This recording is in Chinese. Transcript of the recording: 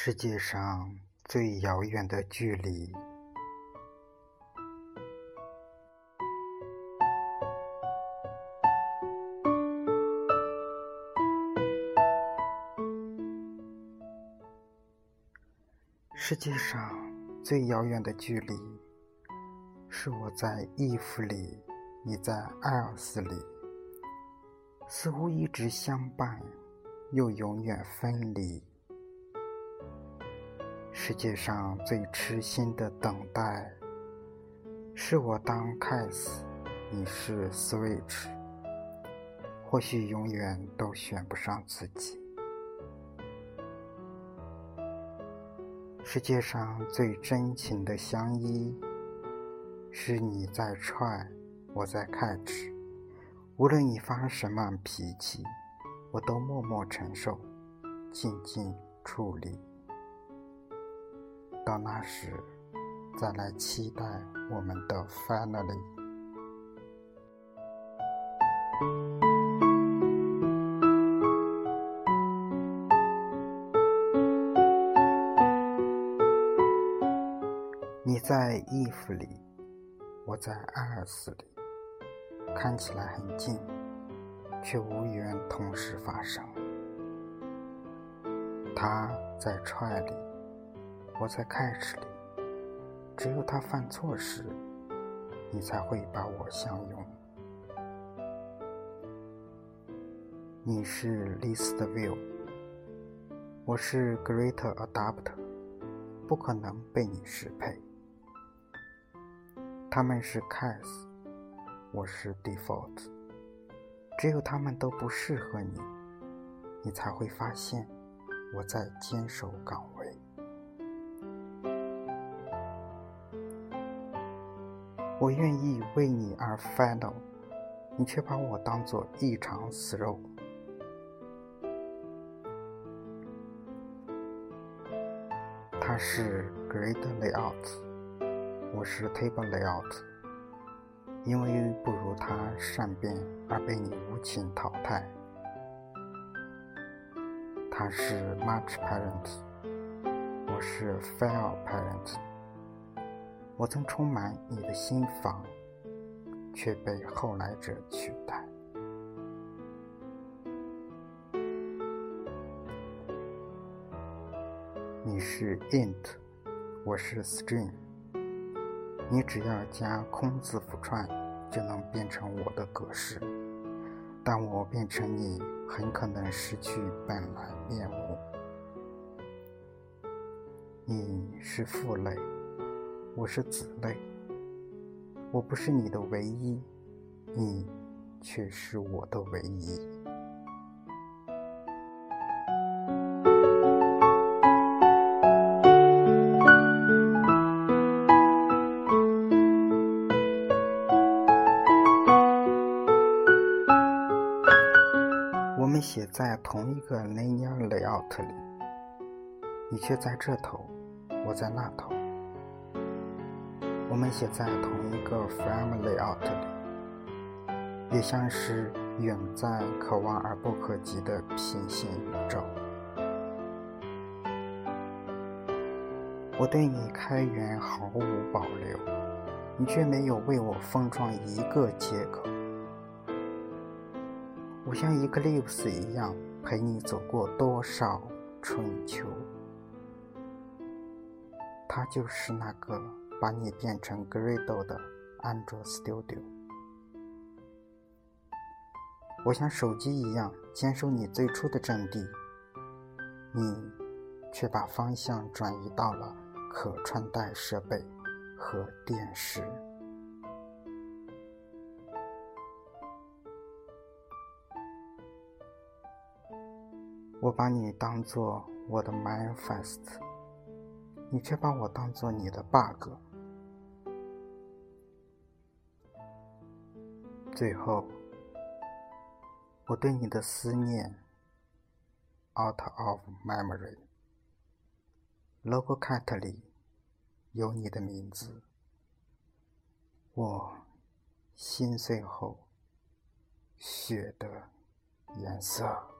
世界上最遥远的距离。世界上最遥远的距离，是我在 if 里，你在艾尔斯里，似乎一直相伴，又永远分离。世界上最痴心的等待，是我当 Case，你是 Switch，或许永远都选不上自己。世界上最真情的相依，是你在踹，我在 Catch，无论你发什么脾气，我都默默承受，静静处理。到那时，再来期待我们的 finally。你在衣服里，我在艾尔斯里，看起来很近，却无缘同时发生。他在踹里。我在开始里，只有他犯错时，你才会把我相拥。你是 Least View，我是 Great adapt，不可能被你适配。他们是 Case，我是 Default，只有他们都不适合你，你才会发现我在坚守岗位。我愿意为你而 final，你却把我当作一场死肉。他是 great layout，我是 table layout，因为不如他善变而被你无情淘汰。他是 much parent，我是 fair parent。我曾充满你的心房，却被后来者取代。你是 int，我是 string。你只要加空字符串，就能变成我的格式。但我变成你，很可能失去本来面目。你是负累。我是子类，我不是你的唯一，你却是我的唯一。我们写在同一个 linear layout 里，你却在这头，我在那头。我们写在同一个 frame layout 里，也像是远在可望而不可及的平行宇宙。我对你开源毫无保留，你却没有为我封装一个接口。我像 Eclipse 一样陪你走过多少春秋，他就是那个。把你变成 Gradle 的安卓 Studio，我像手机一样坚守你最初的阵地，你却把方向转移到了可穿戴设备和电视。我把你当做我的 Manifest，你却把我当做你的 Bug。最后，我对你的思念，out of memory，logo cat 里有你的名字，我心碎后血的颜色。